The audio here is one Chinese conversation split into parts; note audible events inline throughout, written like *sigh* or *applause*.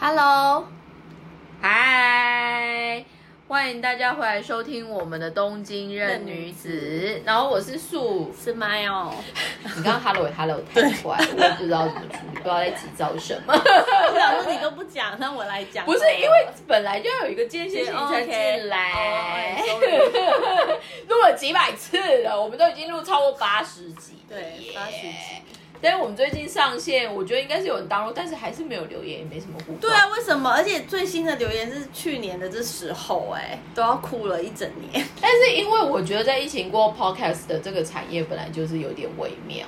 Hello，嗨，欢迎大家回来收听我们的东京任女子。然后我是素，是麦哦。你刚刚 Hello Hello 太快，我也不知道怎么处理，不知道在急躁什么。我想说你都不讲，那我来讲。不是因为本来就要有一个间歇性 *laughs* 才进来，*laughs* 录了几百次了，我们都已经录超过八十集，对，八十集。但是我们最近上线，我觉得应该是有人登录，但是还是没有留言，也没什么互动。对啊，为什么？而且最新的留言是去年的这时候，哎，都要哭了一整年。*laughs* 但是因为我觉得在疫情过，Podcast 的这个产业本来就是有点微妙。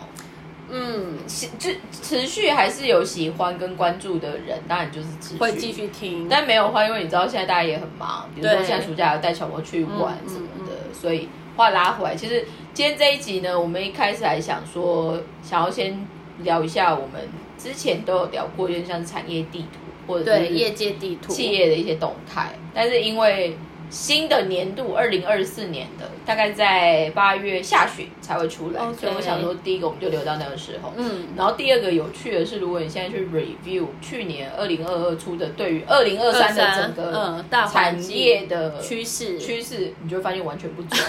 嗯，就持续还是有喜欢跟关注的人，当然就是持续会继续听。但没有的话，因为你知道现在大家也很忙，比如说现在暑假要带小朋友去玩什么的，所以话拉回来，其实。今天这一集呢，我们一开始还想说，想要先聊一下我们之前都有聊过，有点像产业地图或者是业界地图、企业的一些动态。但是因为新的年度二零二四年的大概在八月下旬才会出来，所以我想说，第一个我们就留到那个时候。嗯，然后第二个有趣的是，如果你现在去 review 去年二零二二出的对于二零二三的整个产业的趋势趋势，你就会发现完全不准。*laughs*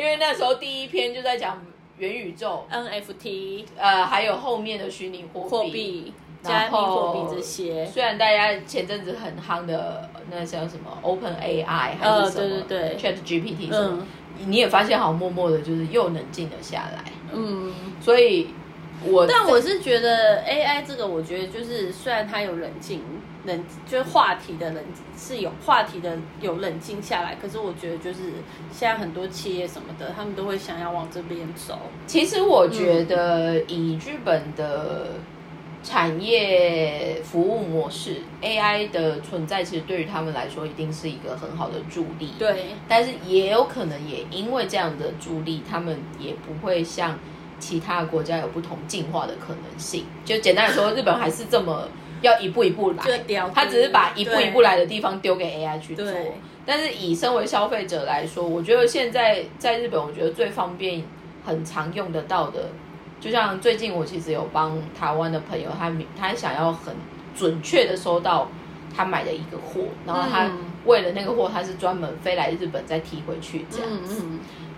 因为那时候第一篇就在讲元宇宙、NFT，呃，还有后面的虚拟货币、加密货币这些。虽然大家前阵子很夯的那叫什么 Open AI 还是什么 Chat GPT 什么，你也发现好默默的，就是又冷静了下来。嗯，所以我但我是觉得 AI 这个，我觉得就是虽然它有冷静。冷就是话题的冷是有话题的有冷静下来，可是我觉得就是现在很多企业什么的，他们都会想要往这边走。其实我觉得以日本的产业服务模式，AI 的存在其实对于他们来说一定是一个很好的助力。对，但是也有可能也因为这样的助力，他们也不会像其他国家有不同进化的可能性。就简单来说，日本还是这么。要一步一步来，他只是把一步一步来的地方丢给 AI 去做。但是以身为消费者来说，我觉得现在在日本，我觉得最方便、很常用得到的，就像最近我其实有帮台湾的朋友，他他想要很准确的收到他买的一个货，然后他为了那个货，他是专门飞来日本再提回去这样子。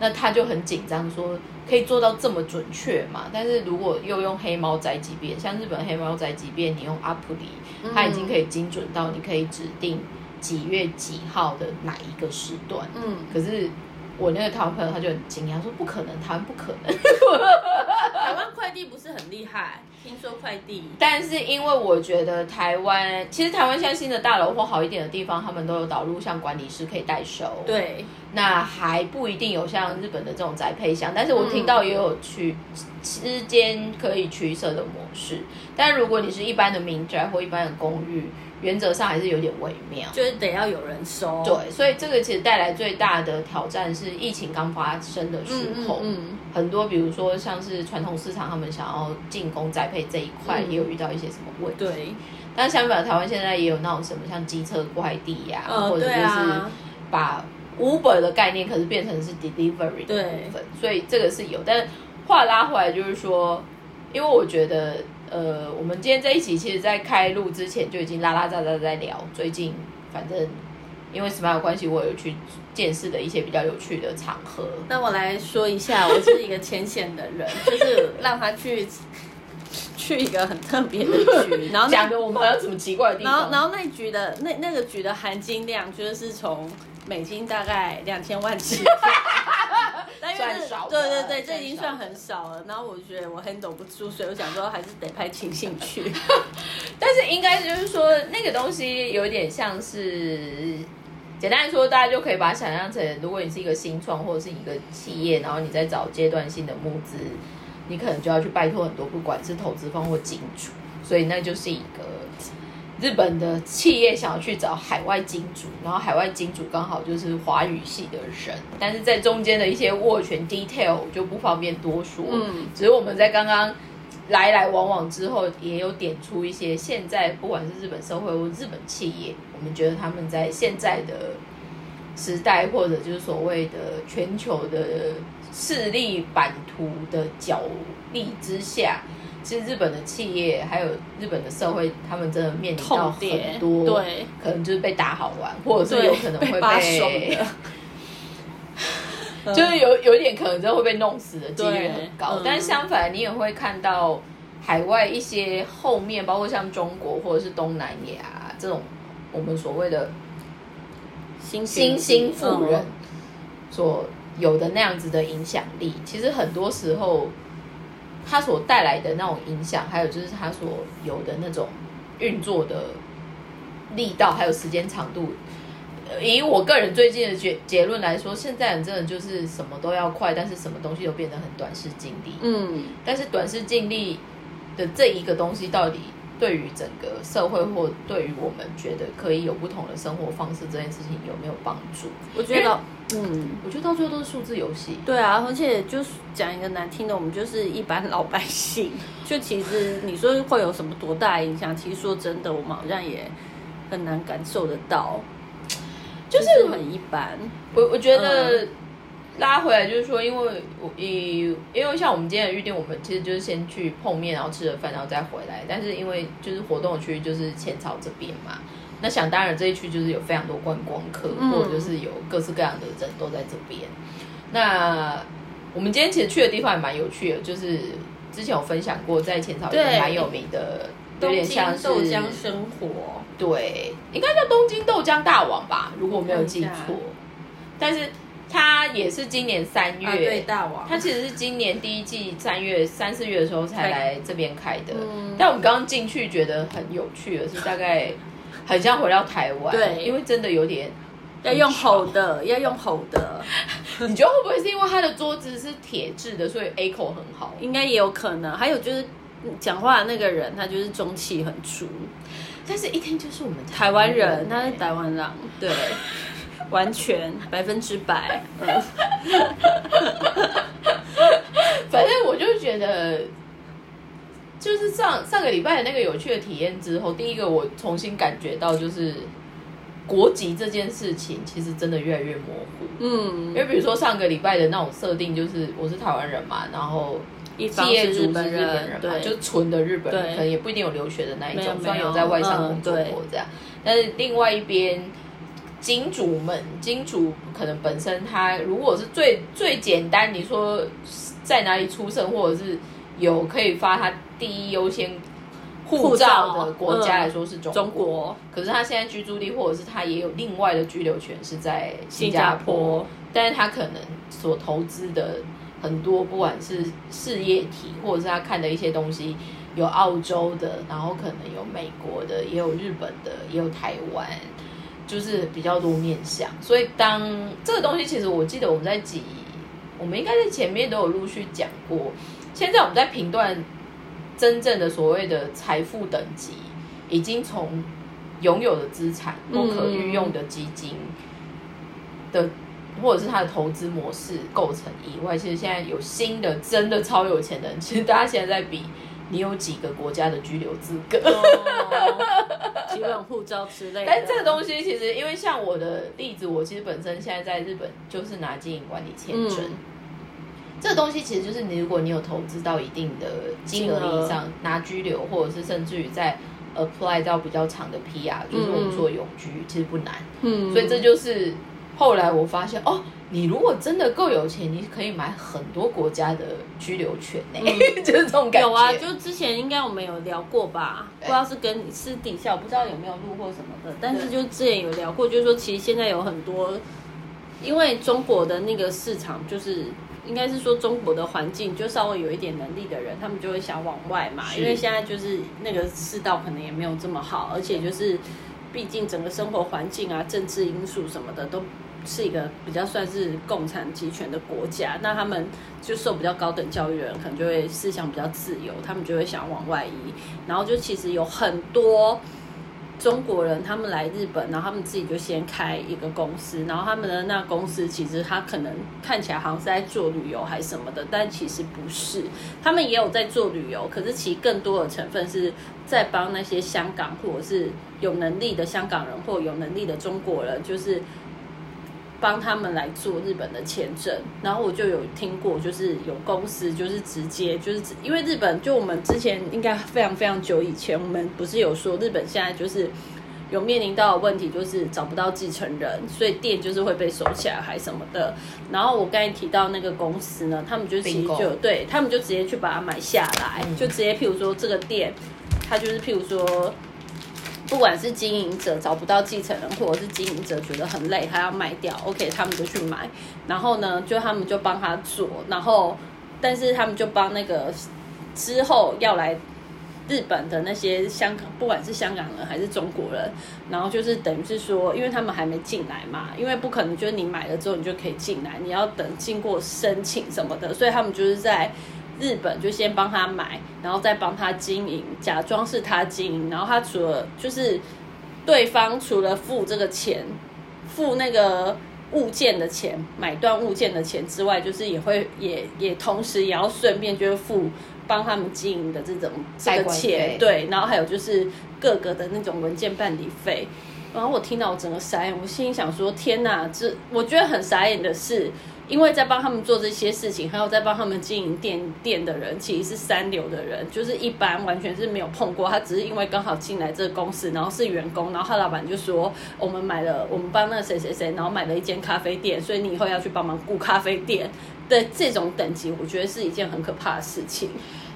那他就很紧张，说可以做到这么准确嘛？但是如果又用黑猫宅急便，像日本黑猫宅急便，你用阿普里，它已经可以精准到你可以指定几月几号的哪一个时段。嗯，可是我那个台湾朋友他就很惊讶，说不可能，台湾不可能。台湾快递不是很厉害，听说快递。*laughs* 但是因为我觉得台湾，其实台湾现在新的大楼或好一点的地方，他们都有导入像管理师可以代收。对。那还不一定有像日本的这种宅配箱，但是我听到也有取之间可以取舍的模式。但如果你是一般的民宅或一般的公寓，原则上还是有点微妙，就是得要有人收。对，所以这个其实带来最大的挑战是疫情刚发生的时候，嗯很多比如说像是传统市场，他们想要进攻栽培这一块，也有遇到一些什么问题。对，但相反，台湾现在也有那种什么像机车快递呀，或者就是把。Uber 的概念可是变成是 delivery 的部分，所以这个是有。但话拉回来就是说，因为我觉得，呃，我们今天在一起，其实，在开录之前就已经拉拉杂杂在聊。最近反正因为什么有关系，我有去见识的一些比较有趣的场合。那我来说一下，我是一个浅显的人，就是让他去去一个很特别的局，然后讲的我们有什么奇怪的地方。然后，然后那局的那那个局的含金量，就是从。美金大概两千万起，算少。对对对，这已经算很少了。然后我觉得我 handle 不住，所以我想说还是得拍清兴趣。但是应该就是说，那个东西有点像是，简单来说，大家就可以把它想象成，如果你是一个新创或者是一个企业，然后你在找阶段性的募资，你可能就要去拜托很多，不管是投资方或金主，所以那就是一个。日本的企业想要去找海外金主，然后海外金主刚好就是华语系的人，但是在中间的一些握拳 detail 就不方便多说。嗯，只是我们在刚刚来来往往之后，也有点出一些现在不管是日本社会或日本企业，我们觉得他们在现在的时代或者就是所谓的全球的势力版图的角力之下。其实日本的企业还有日本的社会，他们真的面临到很多，对，可能就是被打好玩，或者是有可能会被，*laughs* 就是有有一点可能真的会被弄死的几率很高。但是相反，你也会看到海外一些后面，包括像中国或者是东南亚这种我们所谓的新新兴富人所有的那样子的影响力，其实很多时候。它所带来的那种影响，还有就是它所有的那种运作的力道，还有时间长度。以我个人最近的结结论来说，现在人真的就是什么都要快，但是什么东西都变得很短视尽力。嗯，但是短视尽力的这一个东西，到底对于整个社会或对于我们觉得可以有不同的生活方式这件事情有没有帮助？我觉得。嗯，我觉得到最后都是数字游戏。对啊，而且就是讲一个难听的，我们就是一般老百姓。就其实你说会有什么多大影响？其实说真的，我们好像也很难感受得到，就是很一般。我我觉得拉回来就是说，因为我以因为像我们今天的预定，我们其实就是先去碰面，然后吃了饭，然后再回来。但是因为就是活动区就是浅草这边嘛。那想当然，这一区就是有非常多观光客，或者就是有各式各样的人都在这边。那我们今天其实去的地方也蛮有趣的，就是之前有分享过，在浅草一个蛮有名的，有点像是豆浆生活，对，应该叫东京豆浆大王吧，如果没有记错。但是它也是今年三月，对大王，他其实是今年第一季三月三四月的时候才来这边开的。但我们刚刚进去觉得很有趣的是，大概。很像回到台湾，对，因为真的有点要用吼的，要用吼的。*laughs* 你觉得会不会是因为他的桌子是铁质的，所以 A 口很好？应该也有可能。还有就是讲话的那个人，他就是中气很足，但是一听就是我们台湾人，他是台湾人，对，*laughs* 完全百分之百。反正我就觉得。就是上上个礼拜的那个有趣的体验之后，第一个我重新感觉到，就是国籍这件事情其实真的越来越模糊。嗯，因为比如说上个礼拜的那种设定，就是我是台湾人嘛，然后企业主是日本人嘛，就纯的日本人，可能也不一定有留学的那一种，虽然有在外商工作过这样。但是另外一边金主们，金主可能本身他如果是最最简单，你说在哪里出生，或者是有可以发他。第一优先护照的国家来说是中国，可是他现在居住地或者是他也有另外的居留权是在新加坡，但是他可能所投资的很多不管是事业体或者是他看的一些东西，有澳洲的，然后可能有美国的，也有日本的，也有台湾，就是比较多面向。所以当这个东西，其实我记得我们在几，我们应该在前面都有陆续讲过。现在我们在评断。真正的所谓的财富等级，已经从拥有的资产不可运用的基金的，或者是他的投资模式构成以外，其实现在有新的真的超有钱的人，其实大家现在在比你有几个国家的居留资格，*laughs* 基本护照之类。但这个东西其实，因为像我的例子，我其实本身现在在日本就是拿经营管理签证。这个东西其实就是你，如果你有投资到一定的金额以上，拿居留，或者是甚至于在 apply 到比较长的 PR，就是我们说永居，其实不难。嗯，所以这就是后来我发现，哦，你如果真的够有钱，你可以买很多国家的居留权呢，*laughs* 就是这种感觉。有啊，就之前应该我们有聊过吧？不知道是跟私底下，我不知道有没有录或什么的，但是就之前有聊过，就是说其实现在有很多，因为中国的那个市场就是。应该是说中国的环境就稍微有一点能力的人，他们就会想往外嘛，因为现在就是那个世道可能也没有这么好，而且就是毕竟整个生活环境啊、政治因素什么的都是一个比较算是共产集权的国家，那他们就受比较高等教育的人可能就会思想比较自由，他们就会想往外移，然后就其实有很多。中国人他们来日本，然后他们自己就先开一个公司，然后他们的那公司其实他可能看起来好像是在做旅游还是什么的，但其实不是，他们也有在做旅游，可是其实更多的成分是在帮那些香港或者是有能力的香港人或有能力的中国人，就是帮他们来做日本的签证，然后我就有听过，就是有公司就是直接就是因为日本就我们之前应该非常非常久以前，我们不是有说日本现在就是有面临到的问题，就是找不到继承人，所以店就是会被收起来还什么的。然后我刚才提到那个公司呢，他们就其实就对他们就直接去把它买下来，就直接譬如说这个店，他就是譬如说。不管是经营者找不到继承人，或者是经营者觉得很累，他要卖掉，OK，他们就去买。然后呢，就他们就帮他做。然后，但是他们就帮那个之后要来日本的那些香港，不管是香港人还是中国人，然后就是等于是说，因为他们还没进来嘛，因为不可能就是你买了之后你就可以进来，你要等经过申请什么的，所以他们就是在。日本就先帮他买，然后再帮他经营，假装是他经营，然后他除了就是对方除了付这个钱，付那个物件的钱，买断物件的钱之外，就是也会也也同时也要顺便就是付帮他们经营的这种这个钱，对，然后还有就是各个的那种文件办理费，然后我听到我整个傻眼，我心里想说天哪，这我觉得很傻眼的是。因为在帮他们做这些事情，还有在帮他们经营店店的人，其实是三流的人，就是一般完全是没有碰过。他只是因为刚好进来这个公司，然后是员工，然后他老板就说：“我们买了，我们帮那个谁谁谁，然后买了一间咖啡店，所以你以后要去帮忙雇咖啡店。”的这种等级，我觉得是一件很可怕的事情。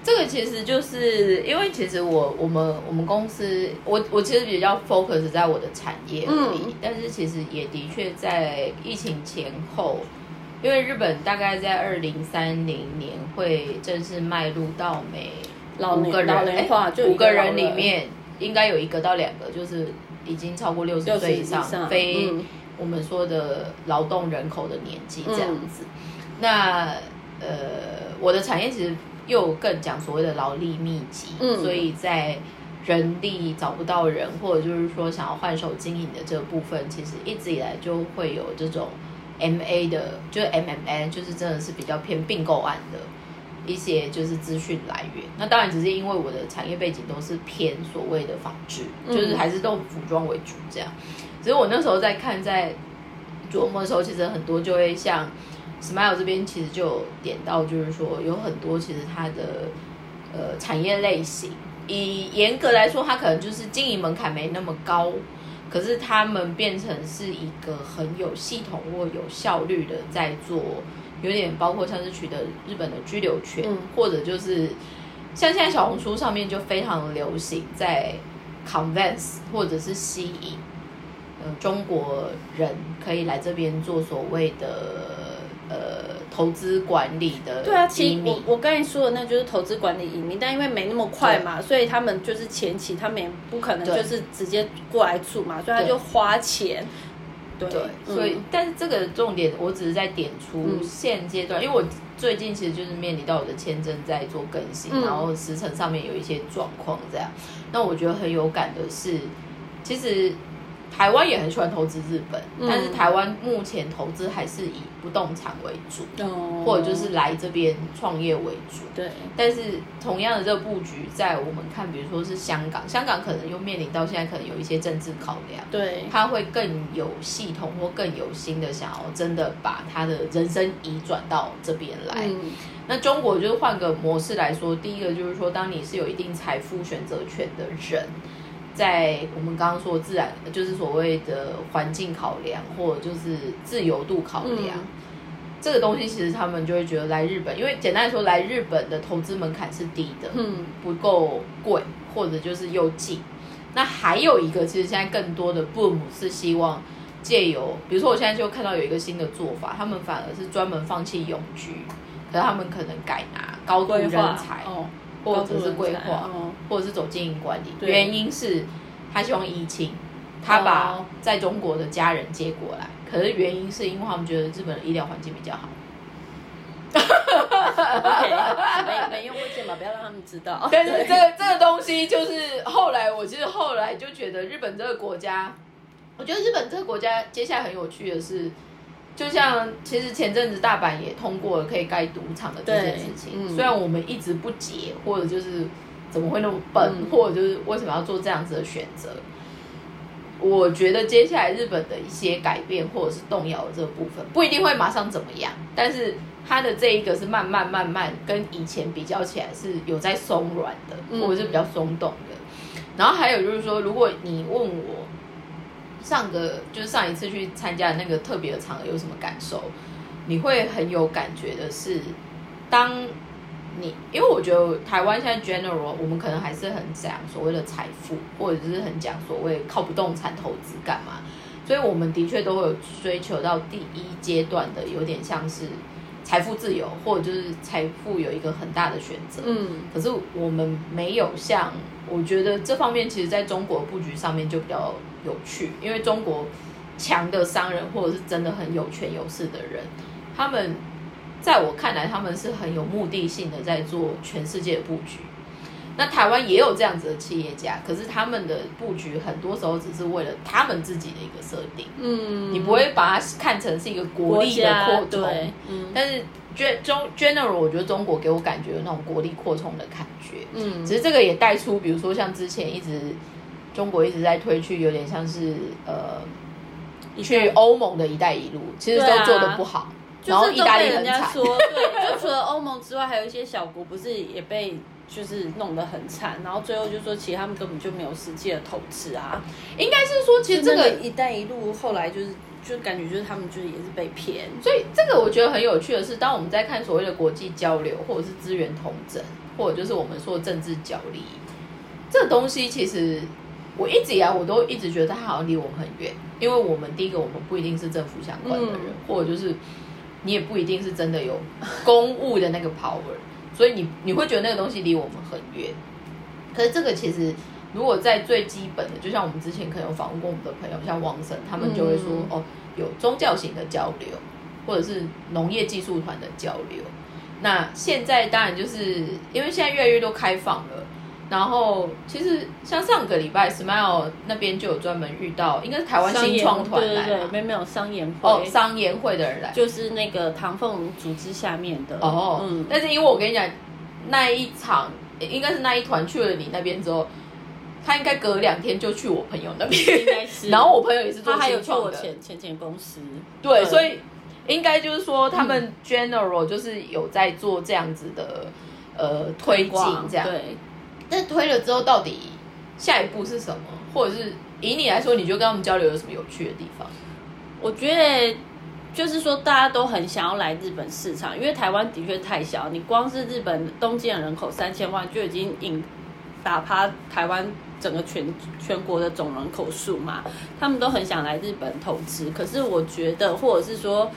这个其实就是因为，其实我我们我们公司，我我其实比较 focus 在我的产业而已，但是其实也的确在疫情前后。因为日本大概在二零三零年会正式迈入到每五个人，五个人里面应该有一个到两个就是已经超过六十岁以上，非我们说的劳动人口的年纪这样子。那呃，我的产业其实又更讲所谓的劳力密集，所以在人力找不到人，或者就是说想要换手经营的这个部分，其实一直以来就会有这种。M A 的，就是 M M A，就是真的是比较偏并购案的一些就是资讯来源。那当然只是因为我的产业背景都是偏所谓的纺织，就是还是都服装为主这样。只是我那时候在看在琢磨的时候，其实很多就会像 Smile 这边其实就点到，就是说有很多其实它的呃产业类型，以严格来说，它可能就是经营门槛没那么高。可是他们变成是一个很有系统或有效率的在做，有点包括像是取得日本的居留权，或者就是像现在小红书上面就非常流行在 convince 或者是吸引呃中国人可以来这边做所谓的。呃，投资管理的对啊，其实我我刚才说的那就是投资管理移民，但因为没那么快嘛，所以他们就是前期他们也不可能就是直接过来住嘛，所以他就花钱。对，所以但是这个重点，我只是在点出现阶段，因为我最近其实就是面临到我的签证在做更新，然后时程上面有一些状况这样。那我觉得很有感的是，其实。台湾也很喜欢投资日本，但是台湾目前投资还是以不动产为主，或者就是来这边创业为主。对，但是同样的这个布局，在我们看，比如说是香港，香港可能又面临到现在可能有一些政治考量，对，他会更有系统或更有心的想要真的把他的人生移转到这边来。那中国就是换个模式来说，第一个就是说，当你是有一定财富选择权的人。在我们刚刚说自然，就是所谓的环境考量，或者就是自由度考量，这个东西其实他们就会觉得来日本，因为简单来说，来日本的投资门槛是低的，嗯，不够贵，或者就是又近。那还有一个，其实现在更多的 boom 是希望借由，比如说我现在就看到有一个新的做法，他们反而是专门放弃永居，可是他们可能改拿高度人才。或者是规划，或者是走经营管理，原因是他希望疫情，他把在中国的家人接过来，可是原因是因为他们觉得日本的医疗环境比较好。没没用过剑嘛，不要让他们知道。*laughs* 但是这个这个东西就是后来，我其实后来就觉得日本这个国家，我觉得日本这个国家接下来很有趣的是。就像其实前阵子大阪也通过了可以盖赌场的这件事情，虽然我们一直不解，或者就是怎么会那么笨，或者就是为什么要做这样子的选择。我觉得接下来日本的一些改变或者是动摇的这个部分，不一定会马上怎么样，但是它的这一个是慢慢慢慢跟以前比较起来是有在松软的，或者是比较松动的。然后还有就是说，如果你问我上个就是上一次去参加那个特别的场合有什么感受，你会很有感觉的是，当你因为我觉得台湾现在 general 我们可能还是很讲所谓的财富，或者是很讲所谓靠不动产投资干嘛，所以我们的确都会有追求到第一阶段的，有点像是财富自由，或者就是财富有一个很大的选择。嗯，可是我们没有像。我觉得这方面其实在中国布局上面就比较有趣，因为中国强的商人或者是真的很有权有势的人，他们在我看来他们是很有目的性的在做全世界的布局。那台湾也有这样子的企业家，可是他们的布局很多时候只是为了他们自己的一个设定。嗯，你不会把它看成是一个国力的扩充。嗯，但是。中 general，我觉得中国给我感觉有那种国力扩充的感觉。嗯，只是这个也带出，比如说像之前一直中国一直在推去，有点像是呃，去欧盟的一带一路，其实都做的不好。然后意大利很惨。对，就除了欧盟之外，还有一些小国不是也被就是弄得很惨，然后最后就说其实他们根本就没有实际的投资啊。应该是说，其实这个一带一路后来就是。就感觉就是他们就是也是被骗，所以这个我觉得很有趣的是，当我们在看所谓的国际交流，或者是资源同整，或者就是我们说政治角力，这个东西其实我一直以来我都一直觉得他好像离我们很远，因为我们第一个我们不一定是政府相关的人，或者就是你也不一定是真的有公务的那个 power，*laughs* 所以你你会觉得那个东西离我们很远。可是这个其实。如果在最基本的，就像我们之前可能有访问过我们的朋友，像王神，他们就会说哦，有宗教型的交流，或者是农业技术团的交流。那现在当然就是因为现在越来越多开放了，然后其实像上个礼拜，Smile 那边就有专门遇到，应该是台湾新创团来，对对对，没有商研会。哦，商研会的人来，就是那个唐凤组织下面的。哦，嗯，但是因为我跟你讲，那一场应该是那一团去了你那边之后。他应该隔两天就去我朋友那边，应该是。*laughs* 然后我朋友也是做新创的。前前前公司，对，所以应该就是说他们 general 就是有在做这样子的呃推进，这样。对。但推了之后，到底下一步是什么？或者是以你来说，你觉得跟他们交流有什么有趣的地方？我觉得就是说大家都很想要来日本市场，因为台湾的确太小，你光是日本东京的人口三千万就已经引打趴台湾。整个全全国的总人口数嘛，他们都很想来日本投资。可是我觉得，或者是说，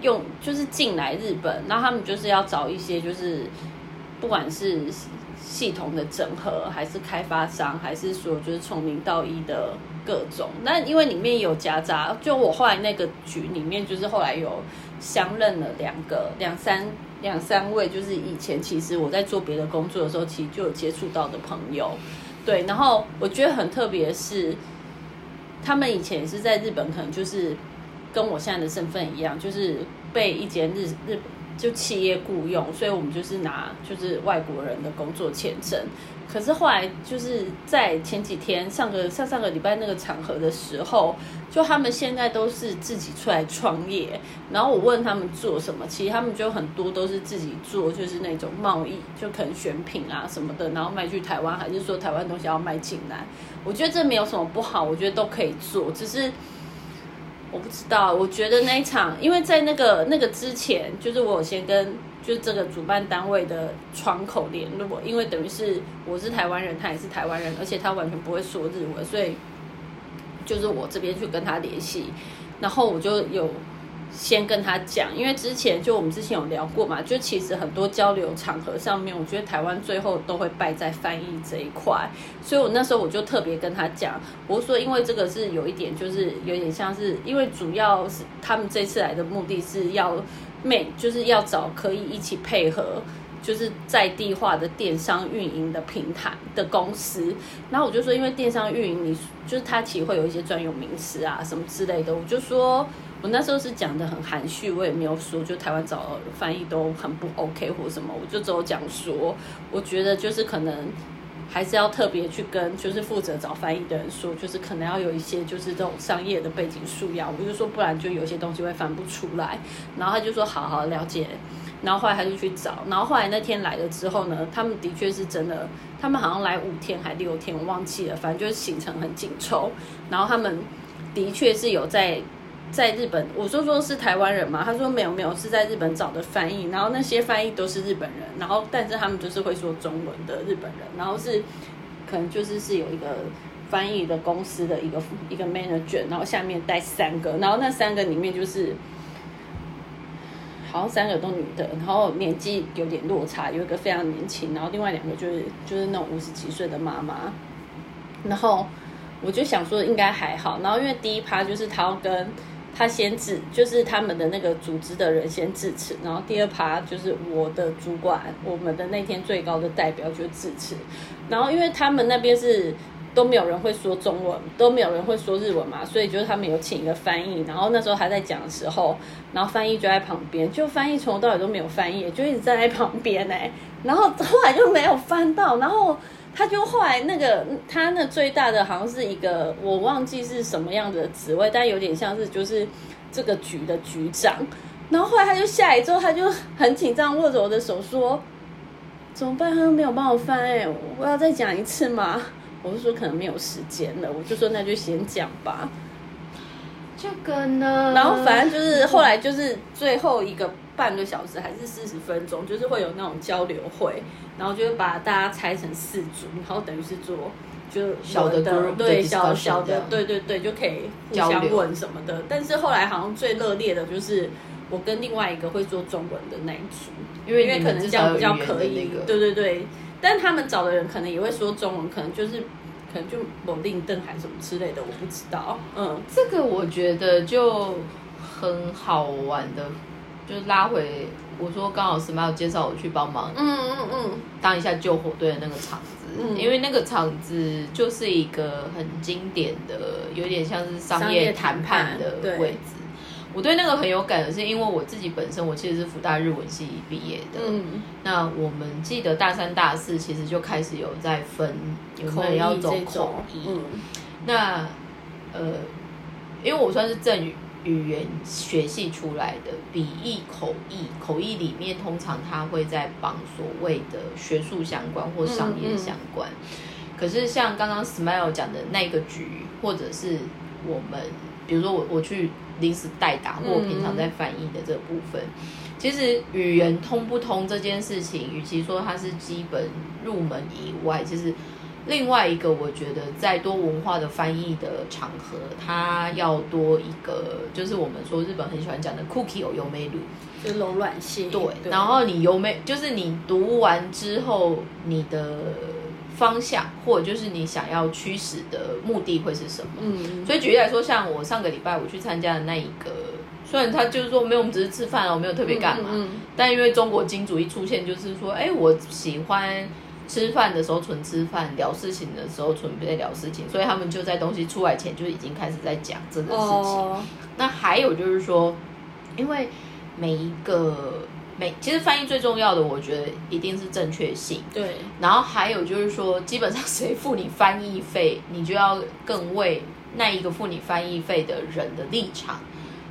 用就是进来日本，那他们就是要找一些，就是不管是系统的整合，还是开发商，还是说就是从零到一的各种。那因为里面有夹杂，就我后来那个局里面，就是后来有相认了两个、两三、两三位，就是以前其实我在做别的工作的时候，其实就有接触到的朋友。对，然后我觉得很特别是，他们以前也是在日本，可能就是跟我现在的身份一样，就是被一间日日就企业雇佣，所以我们就是拿就是外国人的工作签证。可是后来就是在前几天上个上上个礼拜那个场合的时候，就他们现在都是自己出来创业。然后我问他们做什么，其实他们就很多都是自己做，就是那种贸易，就可能选品啊什么的，然后卖去台湾，还是说台湾东西要卖进来。我觉得这没有什么不好，我觉得都可以做，只是我不知道。我觉得那一场，因为在那个那个之前，就是我先跟。就这个主办单位的窗口联络，因为等于是我是台湾人，他也是台湾人，而且他完全不会说日文，所以就是我这边去跟他联系，然后我就有先跟他讲，因为之前就我们之前有聊过嘛，就其实很多交流场合上面，我觉得台湾最后都会败在翻译这一块，所以我那时候我就特别跟他讲，我说因为这个是有一点，就是有点像是，因为主要是他们这次来的目的是要。美就是要找可以一起配合，就是在地化的电商运营的平台的公司。然后我就说，因为电商运营，你就是它其实会有一些专有名词啊什么之类的。我就说我那时候是讲的很含蓄，我也没有说就台湾找翻译都很不 OK 或什么。我就只有讲说，我觉得就是可能还是要特别去跟就是负责找翻译的人说，就是可能要有一些就是这种商业的背景素养，我就说不然就有些东西会翻不出来。然后他就说好好了解。然后后来他就去找，然后后来那天来了之后呢，他们的确是真的，他们好像来五天还六天，我忘记了，反正就是行程很紧凑。然后他们的确是有在在日本，我说说是台湾人嘛，他说没有没有，是在日本找的翻译，然后那些翻译都是日本人，然后但是他们就是会说中文的日本人，然后是可能就是是有一个翻译的公司的一个一个 manager，然后下面带三个，然后那三个里面就是。好像三个都女的，然后年纪有点落差，有一个非常年轻，然后另外两个就是就是那种五十几岁的妈妈。然后我就想说应该还好，然后因为第一趴就是他要跟他先致，就是他们的那个组织的人先致辞，然后第二趴就是我的主管，我们的那天最高的代表就致辞，然后因为他们那边是。都没有人会说中文，都没有人会说日文嘛，所以就是他们有请一个翻译，然后那时候他在讲的时候，然后翻译就在旁边，就翻译从头到尾都没有翻译，就一直站在旁边哎，然后后来就没有翻到，然后他就后来那个他那最大的好像是一个我忘记是什么样的职位，但有点像是就是这个局的局长，然后后来他就下来之后，他就很紧张握着我的手说，怎么办？他都没有帮我翻哎，我要再讲一次吗？我就说可能没有时间了，我就说那就先讲吧。这个呢，然后反正就是后来就是最后一个半个小时还是四十分钟，就是会有那种交流会，然后就会把大家拆成四组，然后等于是做就小的对小小的对对对，就可以互相问什么的。但是后来好像最热烈的就是我跟另外一个会做中文的那一组，因为因为可能这样比较可以，对对对。但他们找的人可能也会说中文，可能就是可能就某令邓还什么之类的，我不知道。嗯，这个我觉得就很好玩的，就拉回我说刚好 Smile 介绍我去帮忙，嗯嗯嗯，当一下救火队的那个场子，因为那个场子就是一个很经典的，有点像是商业谈判的位置。我对那个很有感的是，因为我自己本身我其实是福大日文系毕业的。嗯，那我们记得大三、大四其实就开始有在分有没有要走口译。嗯，那呃，因为我算是正语语言学系出来的，笔译口译，口译里面通常他会在绑所谓的学术相关或商业相关。可是像刚刚 Smile 讲的那个局，或者是我们，比如说我我去。临时代打或我平常在翻译的这部分，其实语言通不通这件事情，与其说它是基本入门以外，其实另外一个我觉得在多文化的翻译的场合，它要多一个，就是我们说日本很喜欢讲的 cookie 有优美乳，就柔软性。对，然后你优美，就是你读完之后你的。方向，或者就是你想要驱使的目的会是什么？嗯，所以举例来说，像我上个礼拜我去参加的那一个，虽然他就是说没有，我们只是吃饭哦，没有特别干嘛。嗯，但因为中国金主一出现，就是说，哎，我喜欢吃饭的时候纯吃饭，聊事情的时候纯在聊事情，所以他们就在东西出来前就已经开始在讲这个事情。那还有就是说，因为每一个。每其实翻译最重要的，我觉得一定是正确性。对，然后还有就是说，基本上谁付你翻译费，你就要更为那一个付你翻译费的人的立场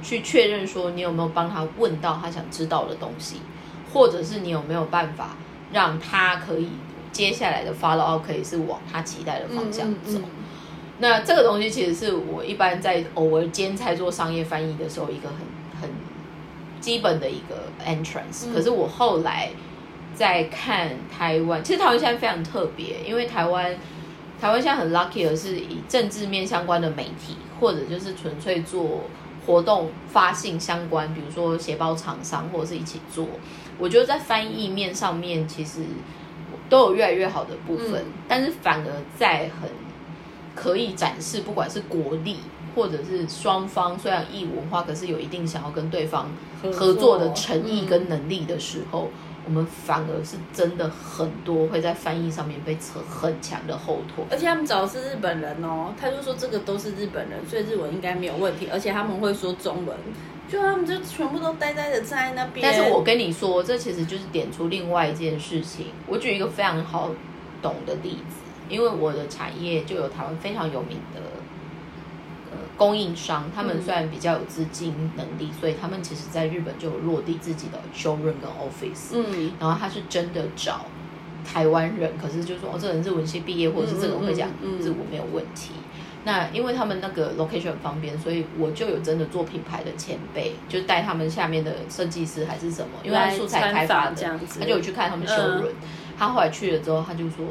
去确认，说你有没有帮他问到他想知道的东西，或者是你有没有办法让他可以接下来的 follow up 可以是往他期待的方向走。那这个东西其实是我一般在偶尔兼差做商业翻译的时候一个很很。基本的一个 entrance，可是我后来在看台湾，其实台湾现在非常特别，因为台湾台湾现在很 lucky 的是以政治面相关的媒体，或者就是纯粹做活动发信相关，比如说写包厂商或者是一起做，我觉得在翻译面上面其实都有越来越好的部分，但是反而在很可以展示，不管是国力。或者是双方虽然异文化，可是有一定想要跟对方合作的诚意跟能力的时候，我们反而是真的很多会在翻译上面被扯很强的后腿。而且他们找的是日本人哦，他就说这个都是日本人，所以日文应该没有问题。而且他们会说中文，就他们就全部都呆呆的站在那边。但是我跟你说，这其实就是点出另外一件事情。我举一个非常好懂的例子。因为我的产业就有台湾非常有名的呃供应商，他们虽然比较有资金能力，所以他们其实在日本就有落地自己的 showroom 跟 office。嗯，然后他是真的找台湾人，可是就说哦，这个人日文系毕业，或者是这个人会讲日文没有问题。那因为他们那个 location 很方便，所以我就有真的做品牌的前辈，就带他们下面的设计师还是什么，因为素材开发的，他就有去看他们修润。他后来去了之后，他就说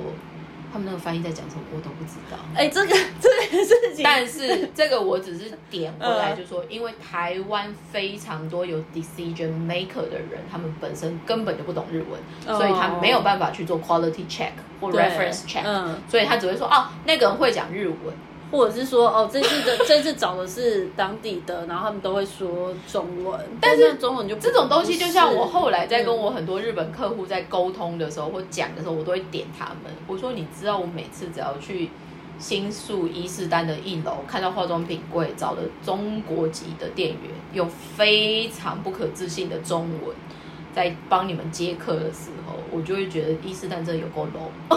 他们那个翻译在讲什么，我都不知道。哎，这个 *laughs* 这件事情，但是这个我只是点回来就说，因为台湾非常多有 decision maker 的人，他们本身根本就不懂日文，所以他没有办法去做 quality check 或 reference check，所以他只会说哦，那个人会讲日文。或者是说，哦，这次的 *laughs* 这次找的是当地的，然后他们都会说中文，但是中文就这种东西，就像我后来在跟我很多日本客户在沟通的时候或讲的时候，我都会点他们。我说，你知道我每次只要去新宿伊势丹的一楼看到化妆品柜，找的中国籍的店员用非常不可置信的中文。在帮你们接客的时候，我就会觉得伊斯丹真的有够 low。你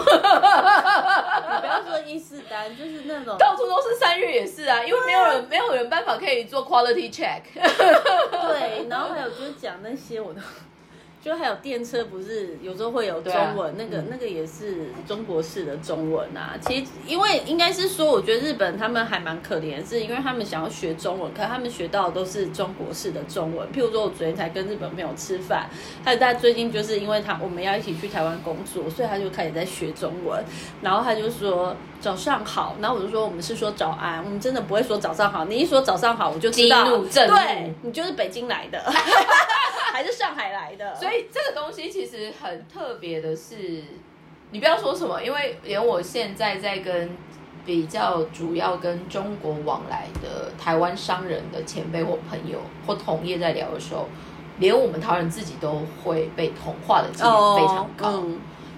不要说伊斯丹，就是那种到处都是三月也是啊，因为没有人没有人办法可以做 quality check。对，然后还有就是讲那些我都。就还有电车，不是有时候会有中文，那个那个也是中国式的中文啊。其实因为应该是说，我觉得日本他们还蛮可怜，是因为他们想要学中文，可他们学到的都是中国式的中文。譬如说，我昨天才跟日本朋友吃饭，还有他最近就是因为他我们要一起去台湾工作，所以他就开始在学中文。然后他就说早上好，然后我就说我们是说早安，我们真的不会说早上好。你一说早上好，我就知道，对你就是北京来的。*laughs* 还是上海来的，所以这个东西其实很特别的是，你不要说什么，因为连我现在在跟比较主要跟中国往来的台湾商人的前辈或朋友或同业在聊的时候，连我们台湾人自己都会被同化的几率非常高。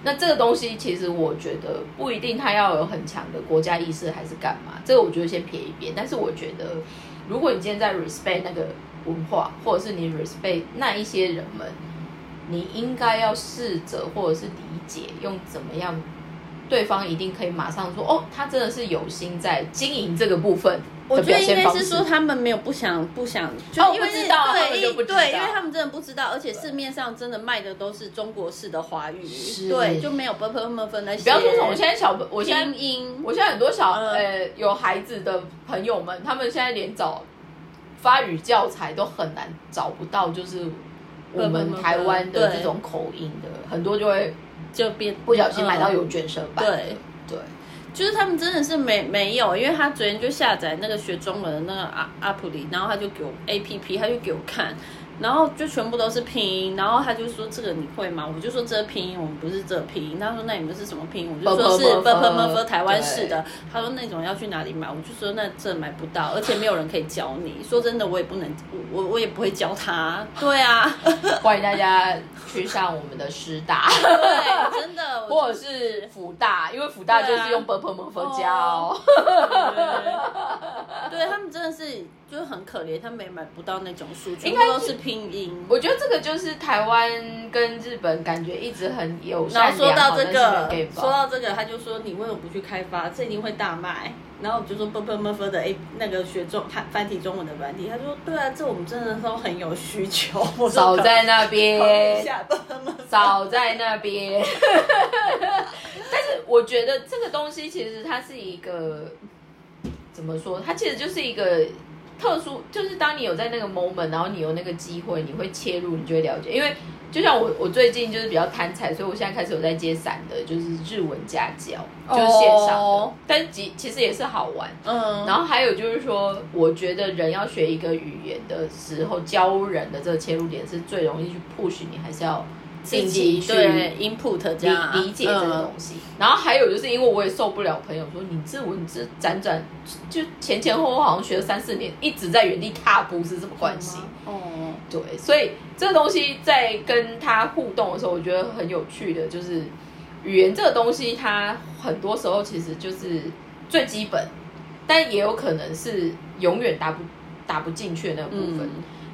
那这个东西其实我觉得不一定他要有很强的国家意识还是干嘛，这个我觉得先撇一边。但是我觉得，如果你今天在 respect 那个。文化，或者是你 respect 那一些人们，你应该要试着或者是理解，用怎么样，对方一定可以马上说，哦，他真的是有心在经营这个部分。我觉得应该是说他们没有不想不想，就因为知道对对，因为他们真的不知道，而且市面上真的卖的都是中国式的华语，对，就没有分分分那些。不要说什么，我现在小，我现在我现在很多小呃有孩子的朋友们，他们现在连找。发语教材都很难找不到，就是我们台湾的这种口音的，很多就会就变不小心买到有卷舌版。对对，就是他们真的是没没有，因为他昨天就下载那个学中文的那个阿阿普里，然后他就给我 A P P，他就给我看。然后就全部都是拼音，然后他就说这个你会吗？我就说这拼音我们不是这拼音。他说那你们是什么拼音？我就说是 b p m f 台湾式的。他说那种要去哪里买？我就说那这买不到，而且没有人可以教你。说真的，我也不能，我我也不会教他。*laughs* 对啊，欢迎大家去上我们的师大。对，真的，*laughs* 或者是福大，因为福大就是用 b p m f 教。对他们真的是。就是很可怜，他们也买不到那种书，全部都是拼音。我觉得这个就是台湾跟日本感觉一直很友善。然后说到这个，说到这个，他就说你为什么不去开发？这一定会大卖。然后我就说啵啵啵啵的 A 那个学中繁繁体中文的繁体，他说对啊，这我们真的都很有需求。*laughs* 少在那边，少在那边。但是我觉得这个东西其实它是一个怎么说？它其实就是一个。特殊就是当你有在那个 moment，然后你有那个机会，你会切入，你就会了解。因为就像我，我最近就是比较贪财，所以我现在开始有在接散的，就是日文家教，就是线上的，但其其实也是好玩。嗯，然后还有就是说，我觉得人要学一个语言的时候，教人的这个切入点是最容易去 push 你，还是要。自己去 input 这样理解这个东西，然后还有就是因为我也受不了朋友说你这文字辗转就前前后后好像学了三四年，一直在原地踏步是什么关系？哦，对，所以这个东西在跟他互动的时候，我觉得很有趣的，就是语言这个东西，它很多时候其实就是最基本，但也有可能是永远打不打不进去的那个部分。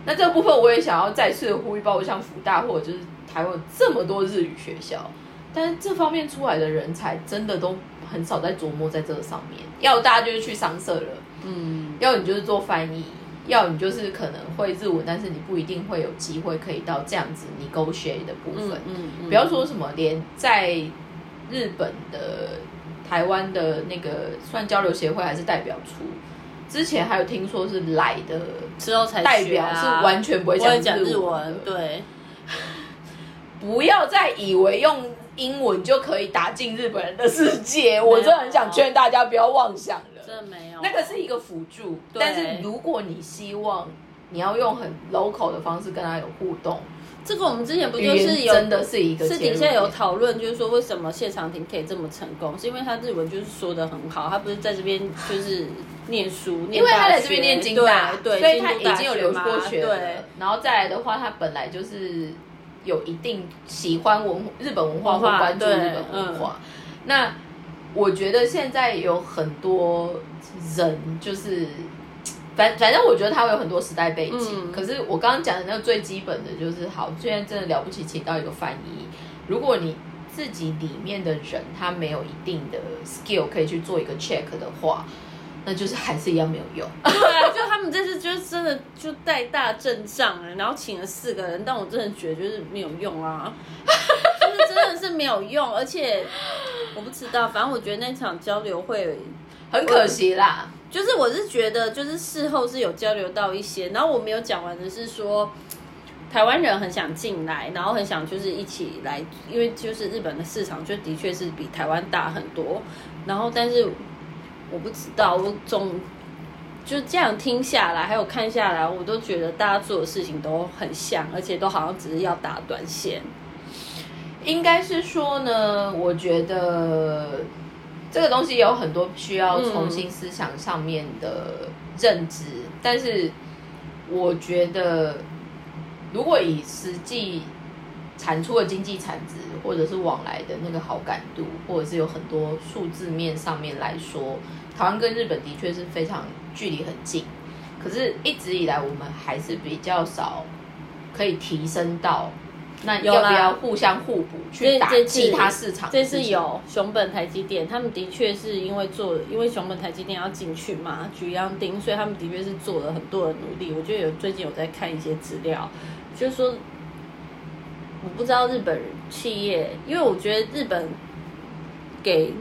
那这个部分我也想要再次呼吁，包括像福大或者就是。台湾这么多日语学校，但是这方面出来的人才真的都很少在琢磨在这个上面。要大家就是去商社了，嗯，要你就是做翻译，要你就是可能会日文，但是你不一定会有机会可以到这样子你 t e 的部分。嗯嗯，不要说什么连在日本的台湾的那个算交流协会还是代表处。之前还有听说是来的之后才代表是完全不会讲日文，对。不要再以为用英文就可以打进日本人的世界，*laughs* 我真的很想劝大家不要妄想了。真的没有，那个是一个辅助。但是如果你希望你要用很 local 的方式跟他有互动。这个我们之前不就是有真的是一个私底下有讨论，就是说为什么谢长廷可以这么成功，是因为他日文就是说的很好，他不是在这边就是念书，因为他在这边念经大，对，所以他已经有留过学，对。然后再来的话，他本来就是有一定喜欢文日本文化或关注日本文化。那我觉得现在有很多人就是。反反正我觉得他会有很多时代背景，可是我刚刚讲的那个最基本的就是，好，虽然真的了不起，请到一个翻译，如果你自己里面的人他没有一定的 skill 可以去做一个 check 的话，那就是还是一样没有用。对啊，就他们这次就是真的就带大阵仗，然后请了四个人，但我真的觉得就是没有用啊，*laughs* 就是真的是没有用，而且我不知道，反正我觉得那场交流会很可惜啦。就是我是觉得，就是事后是有交流到一些，然后我没有讲完的是说，台湾人很想进来，然后很想就是一起来，因为就是日本的市场就的确是比台湾大很多，然后但是我不知道，我总就这样听下来，还有看下来，我都觉得大家做的事情都很像，而且都好像只是要打短线。应该是说呢，我觉得。这个东西有很多需要重新思想上面的认知，但是我觉得，如果以实际产出的经济产值，或者是往来的那个好感度，或者是有很多数字面上面来说，台湾跟日本的确是非常距离很近，可是一直以来我们还是比较少可以提升到。那要不要互相互补去打其他市场？这是有熊本台积电，他们的确是因为做，因为熊本台积电要进去嘛，举样丁，所以他们的确是做了很多的努力。我觉得有最近有在看一些资料，就是说，我不知道日本企业，因为我觉得日本给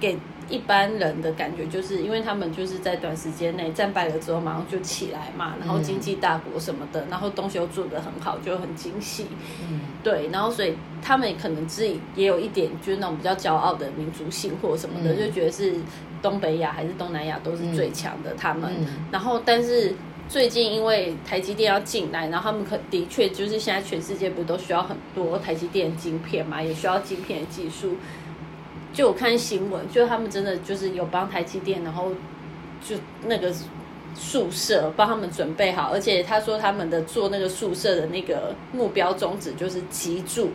给。一般人的感觉就是，因为他们就是在短时间内战败了之后，马上就起来嘛，然后经济大国什么的，然后东西又做得很好，就很精细。嗯，对，然后所以他们可能自己也有一点，就是那种比较骄傲的民族性或什么的，就觉得是东北亚还是东南亚都是最强的。他们，然后但是最近因为台积电要进来，然后他们可的确就是现在全世界不都需要很多台积电晶片嘛，也需要晶片的技术。就我看新闻，就他们真的就是有帮台积电，然后就那个宿舍帮他们准备好，而且他说他们的做那个宿舍的那个目标宗旨就是急住，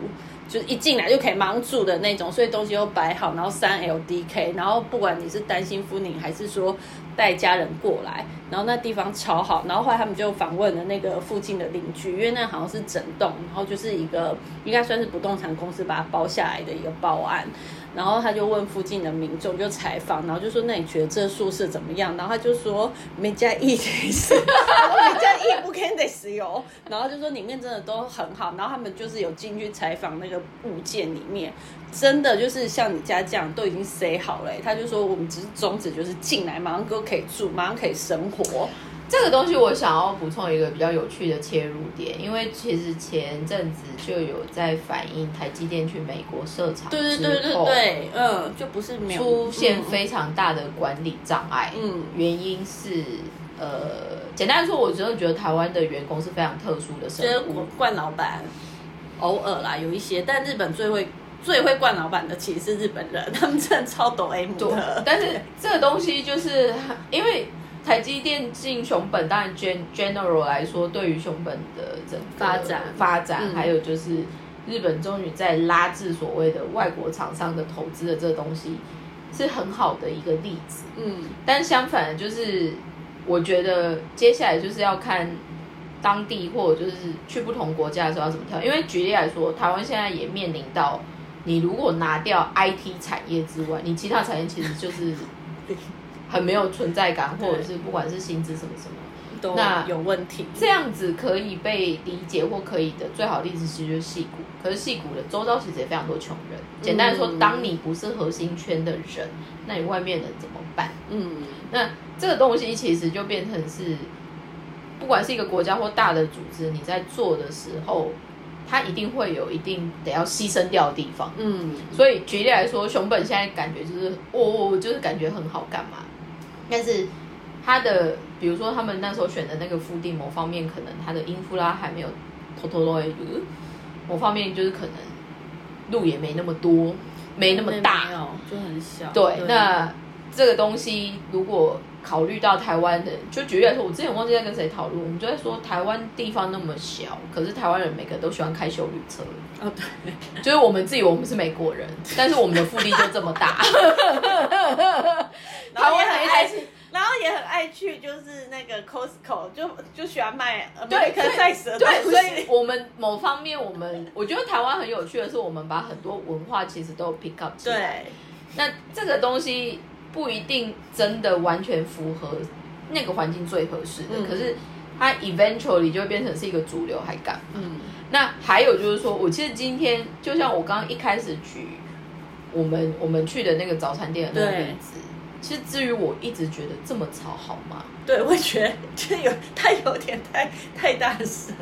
就是一进来就可以忙住的那种，所以东西都摆好，然后三 LDK，然后不管你是担心夫宁还是说带家人过来，然后那地方超好，然后后来他们就访问了那个附近的邻居，因为那好像是整栋，然后就是一个应该算是不动产公司把它包下来的一个报案。然后他就问附近的民众，就采访，然后就说：“那你觉得这宿舍怎么样？”然后他就说：“没加一点是，*laughs* 没加一不肯得石油。”然后就说里面真的都很好。然后他们就是有进去采访那个物件里面，真的就是像你家这样都已经塞好了。他就说：“我们只是宗旨就是进来马上都可以住，马上可以生活。”这个东西我想要补充一个比较有趣的切入点，因为其实前阵子就有在反映台积电去美国设厂之后，对，嗯，就不是出现非常大的管理障碍。嗯，原因是呃，简单说，我真的觉得台湾的员工是非常特殊的生物，惯老板偶尔啦有一些，但日本最会最会惯老板的其实是日本人，他们真的超懂 M 的。但是这个东西就是因为。台积电进熊本，当然 gen general 来说，对于熊本的整个发展发展，还有就是日本终于在拉至所谓的外国厂商的投资的这个东西，是很好的一个例子。嗯，但相反，就是我觉得接下来就是要看当地或者就是去不同国家的时候要怎么跳。因为举例来说，台湾现在也面临到你如果拿掉 IT 产业之外，你其他产业其实就是 *laughs* 很没有存在感，或者是不管是薪资什么什么。那有问题，这样子可以被理解或可以的最好例子其实就是戏骨。可是戏骨的周遭其实也非常多穷人。简单的说，当你不是核心圈的人，那你外面的怎么办？嗯，那这个东西其实就变成是，不管是一个国家或大的组织，你在做的时候，它一定会有一定得要牺牲掉的地方。嗯，所以举例来说，熊本现在感觉就是哦，就是感觉很好干嘛，但是。他的，比如说他们那时候选的那个腹地，某方面可能他的音符拉还没有偷偷的，某方面就是可能路也没那么多，没那么大，就很小。对，那这个东西如果考虑到台湾的，就举例来说，我之前忘记在跟谁讨论，我们就在说台湾地方那么小，可是台湾人每个都喜欢开修旅车。哦，对，就是我们自己，我们是美国人，但是我们的腹地就这么大。*laughs* 台湾很爱去。然后也很爱去，就是那个 Costco，就就喜欢卖对可赛蛇对，所以我们某方面，我们我觉得台湾很有趣的是，我们把很多文化其实都 pick up 起来。对，那这个东西不一定真的完全符合那个环境最合适的，可是它 eventually 就会变成是一个主流，还敢。嗯，那还有就是说，我其实今天就像我刚刚一开始举我们我们去的那个早餐店的那个例子。其实至于我一直觉得这么吵好吗？对，我觉得就有它有点太太大声。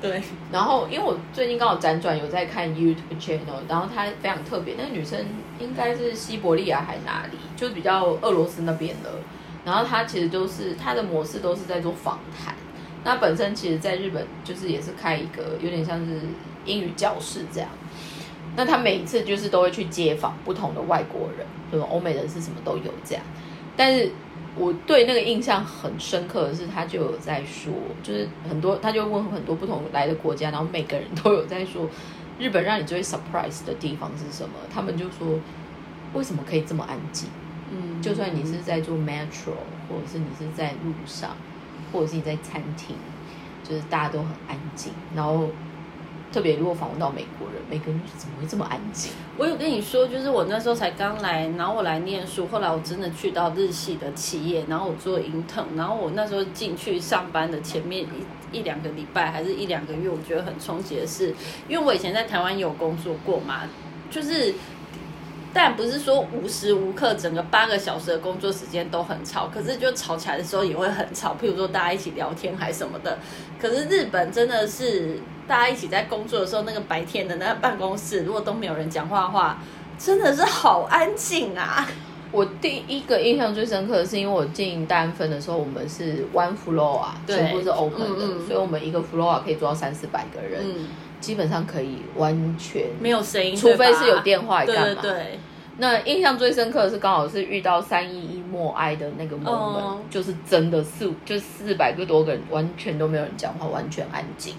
对。然后因为我最近刚好辗转有在看 YouTube channel，然后她非常特别，那个女生应该是西伯利亚还哪里，就比较俄罗斯那边的。然后她其实都是她的模式都是在做访谈。那本身其实在日本就是也是开一个有点像是英语教室这样。那她每一次就是都会去接访不同的外国人，什么欧美人是什么都有这样。但是我对那个印象很深刻的是，他就有在说，就是很多他就问很多不同来的国家，然后每个人都有在说，日本让你最 surprise 的地方是什么？他们就说，为什么可以这么安静？嗯，就算你是在做 metro，或者是你是在路上，或者是你在餐厅，就是大家都很安静，然后。特别如果访问到美国人，美国人怎么会这么安静？我有跟你说，就是我那时候才刚来，然后我来念书，后来我真的去到日系的企业，然后我做 intern，然后我那时候进去上班的前面一一两个礼拜，还是一两个月，我觉得很冲击的是，因为我以前在台湾有工作过嘛，就是。但不是说无时无刻整个八个小时的工作时间都很吵，可是就吵起来的时候也会很吵。譬如说大家一起聊天还什么的。可是日本真的是大家一起在工作的时候，那个白天的那个办公室如果都没有人讲话的话，真的是好安静啊！*laughs* 我第一个印象最深刻的是，因为我进单分的时候，我们是 one floor 啊，全部是 open 的，所以我们一个 floor 可以坐到三四百个人。基本上可以完全没有声音，除非是有电话干嘛。对，那印象最深刻的是刚好是遇到三一一默哀的那个 moment，就是真的四就四百个多个人完全都没有人讲话，完全安静。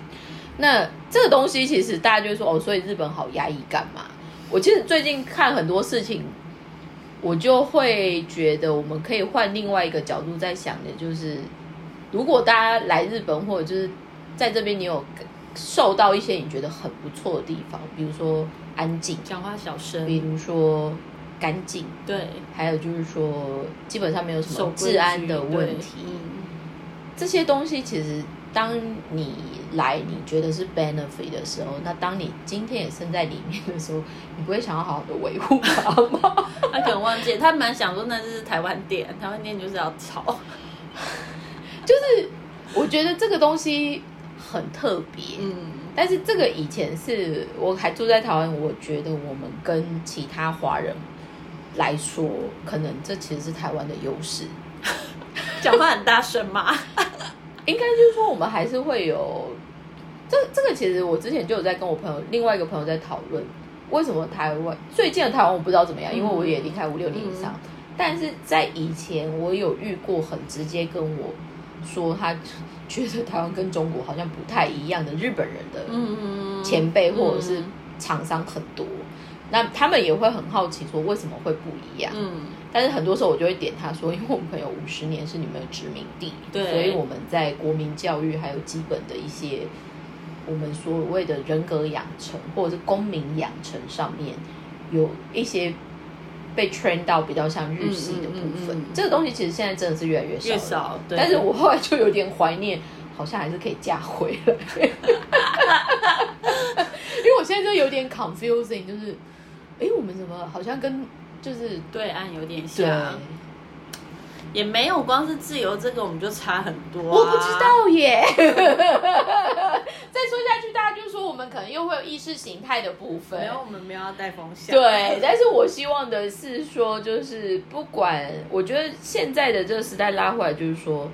那这个东西其实大家就说哦，所以日本好压抑干嘛？我其实最近看很多事情，我就会觉得我们可以换另外一个角度在想的，就是如果大家来日本或者就是在这边你有。受到一些你觉得很不错的地方，比如说安静，讲话小声，比如说干净，对，还有就是说基本上没有什么治安的问题。这些东西其实当你来你觉得是 benefit 的时候，那当你今天也身在里面的时候，你不会想要好好的维护它吗？*laughs* 他可能忘记，他蛮想说那是台湾店，台湾店就是要吵，*laughs* 就是我觉得这个东西。很特别，嗯，但是这个以前是我还住在台湾，我觉得我们跟其他华人来说，可能这其实是台湾的优势。*laughs* 讲话很大声吗？*laughs* 应该就是说，我们还是会有这这个。其实我之前就有在跟我朋友另外一个朋友在讨论，为什么台湾最近的台湾我不知道怎么样，因为我也离开五六年以上。但是在以前，我有遇过很直接跟我说他。觉得台湾跟中国好像不太一样的日本人的前辈或者是厂商很多，那他们也会很好奇说为什么会不一样。嗯，但是很多时候我就会点他说，因为我们朋友五十年是你们的殖民地，对，所以我们在国民教育还有基本的一些我们所谓的人格养成或者是公民养成上面有一些被 train 到比较像日系的部分。这个东西其实现在真的是越来越少，越少。但是我后来就有点怀念，好像还是可以嫁回来。*laughs* 因为我现在就有点 confusing，就是，哎，我们怎么好像跟就是对岸有点像？也没有，光是自由这个我们就差很多。我不知道耶。*laughs* 再说下去，大家就说我们可能又会有意识形态的部分。没有，我们没有要带风向。对，但是我希望的是说，就是不管，我觉得现在的这个时代拉回来，就是说，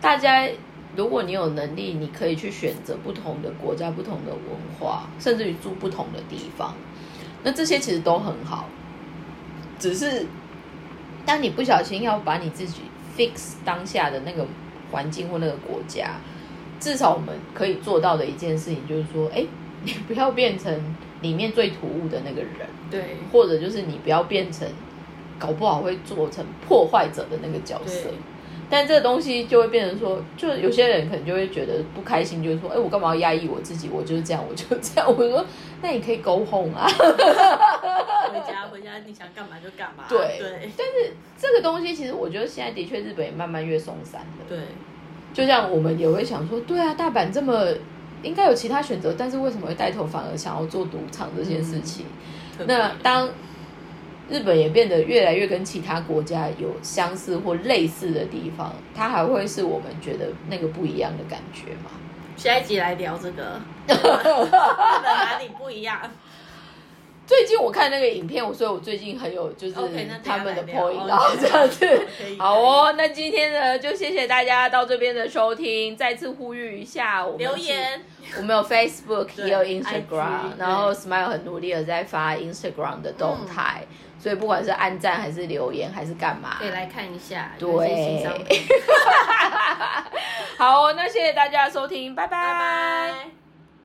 大家如果你有能力，你可以去选择不同的国家、不同的文化，甚至于住不同的地方，那这些其实都很好，只是。当你不小心要把你自己 fix 当下的那个环境或那个国家，至少我们可以做到的一件事情就是说，哎，你不要变成里面最突兀的那个人，对，或者就是你不要变成搞不好会做成破坏者的那个角色。但这个东西就会变成说，就有些人可能就会觉得不开心，就是说，哎，我干嘛要压抑我自己？我就是这样，我就这样。我说，那你可以沟通啊。回家，回家，你想干嘛就干嘛。对对。但是这个东西，其实我觉得现在的确日本也慢慢越松散了。对。就像我们也会想说，对啊，大阪这么应该有其他选择，但是为什么会带头反而想要做赌场这件事情？那当。日本也变得越来越跟其他国家有相似或类似的地方，它还会是我们觉得那个不一样的感觉吗？下一集来聊这个，*laughs* 日本哪里不一样？最近我看那个影片，所以我最近很有就是他们的 point 这样子。好哦，那今天呢就谢谢大家到这边的收听，再次呼吁一下，我们留言，我们有 Facebook 也有 Instagram，然后 Smile 很努力的在发 Instagram 的动态。所以不管是按赞还是留言还是干嘛，可以来看一下。对，*laughs* 好，哦那谢谢大家收听，拜拜。